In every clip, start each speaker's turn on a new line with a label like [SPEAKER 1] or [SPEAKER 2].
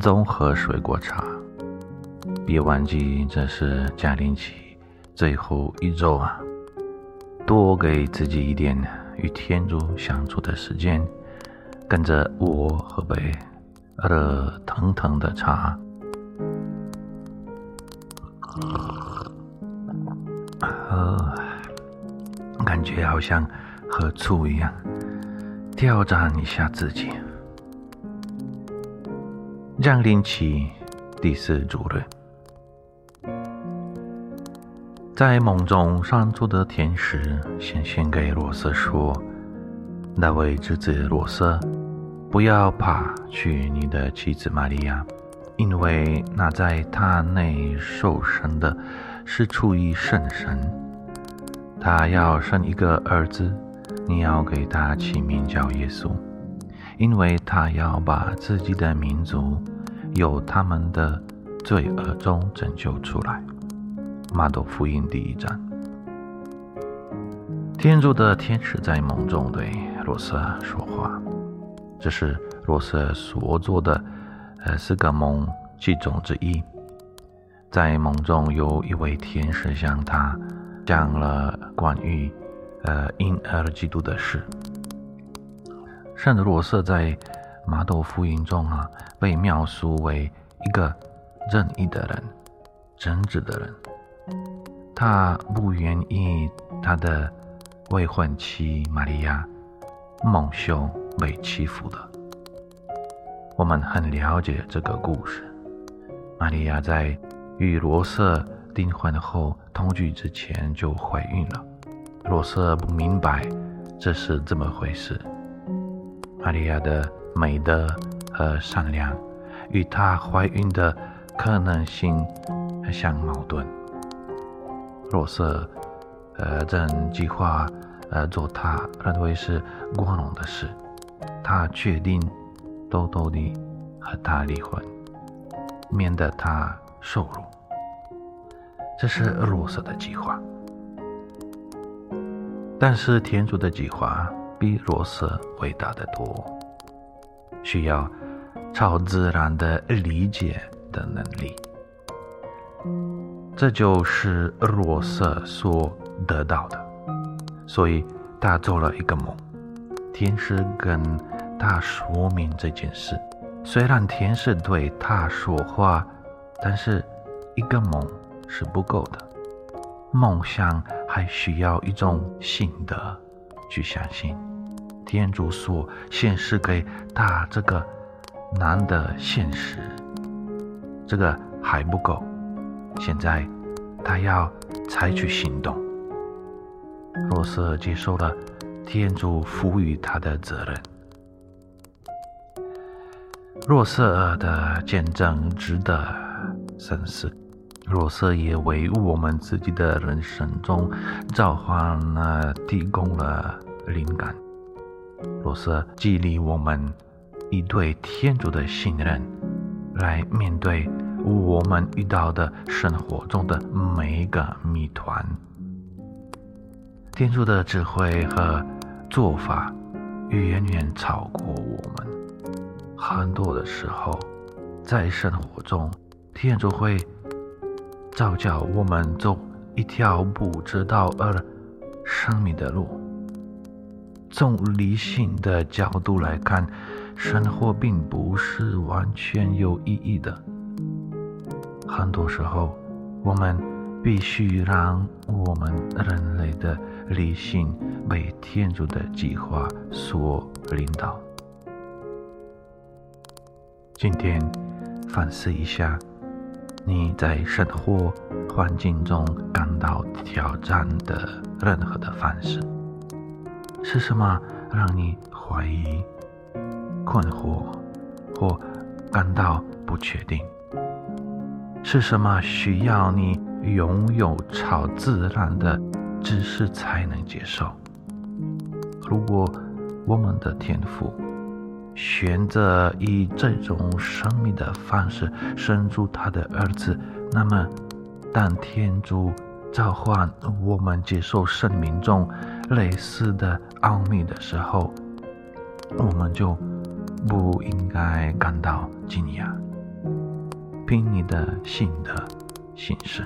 [SPEAKER 1] 综合水果茶。别忘记，这是降临期最后一周啊！多给自己一点与天主相处的时间，跟着我喝杯热腾腾的茶，喝，感觉好像喝醋一样。挑战一下自己。降临起第四主日，在梦中上出的天使显现给罗瑟说：“那位侄子罗瑟，不要怕娶你的妻子玛利亚，因为那在他内受生的是出于圣神，他要生一个儿子。”你要给他起名叫耶稣，因为他要把自己的民族由他们的罪恶中拯救出来。马窦福音第一章。天主的天使在梦中对罗瑟说话，这是罗瑟所做的呃四个梦其中之一。在梦中有一位天使向他讲了关于。呃，婴儿基督的事。圣罗瑟在马窦福音中啊，被描述为一个正义的人、正直的人。他不愿意他的未婚妻玛利亚蒙羞被欺负的。我们很了解这个故事。玛利亚在与罗瑟订婚后同居之前就怀孕了。罗瑟不明白这是怎么回事。玛利亚的美德和善良与她怀孕的可能性相矛盾。罗瑟，呃，正计划呃做他认为是光荣的事。他确定偷偷地和他离婚，免得他受辱。这是罗瑟的计划。但是天主的计划比罗瑟伟大的多，需要超自然的理解的能力。这就是罗瑟所得到的，所以他做了一个梦，天使跟他说明这件事。虽然天使对他说话，但是一个梦是不够的，梦想。还需要一种信德去相信天主所显示给他这个难的现实，这个还不够。现在他要采取行动。若瑟接受了天主赋予他的责任，若瑟的见证值得深思。若瑟也为我们自己的人生中召唤了提供了灵感。若是激励我们以对天主的信任来面对我们遇到的生活中的每一个谜团。天主的智慧和做法远远超过我们。很多的时候，在生活中，天主会。照教我们走一条不知道而生命的路。从理性的角度来看，生活并不是完全有意义的。很多时候，我们必须让我们人类的理性被天主的计划所领导。今天反思一下。你在生活环境中感到挑战的任何的方式，是什么让你怀疑、困惑或感到不确定。是什么需要你拥有超自然的知识才能接受？如果我们的天赋选择以这种生命的方式生出他的儿子，那么当天主召唤我们接受生命中类似的奥秘的时候，我们就不应该感到惊讶。凭你的信德行事，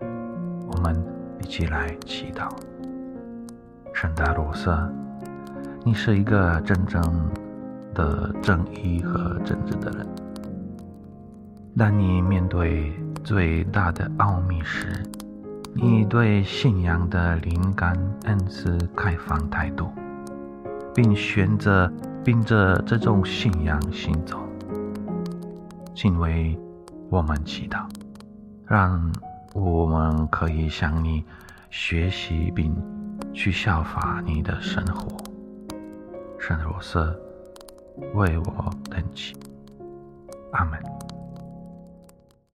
[SPEAKER 1] 我们一起来祈祷。圣达罗瑟，你是一个真正的正义和正直的人。当你面对最大的奥秘时，你对信仰的灵感恩赐开放态度，并选择并着这种信仰行走，请为。我们祈祷，让我们可以向你学习，并去效法你的生活。圣若瑟，为我等祈。阿门。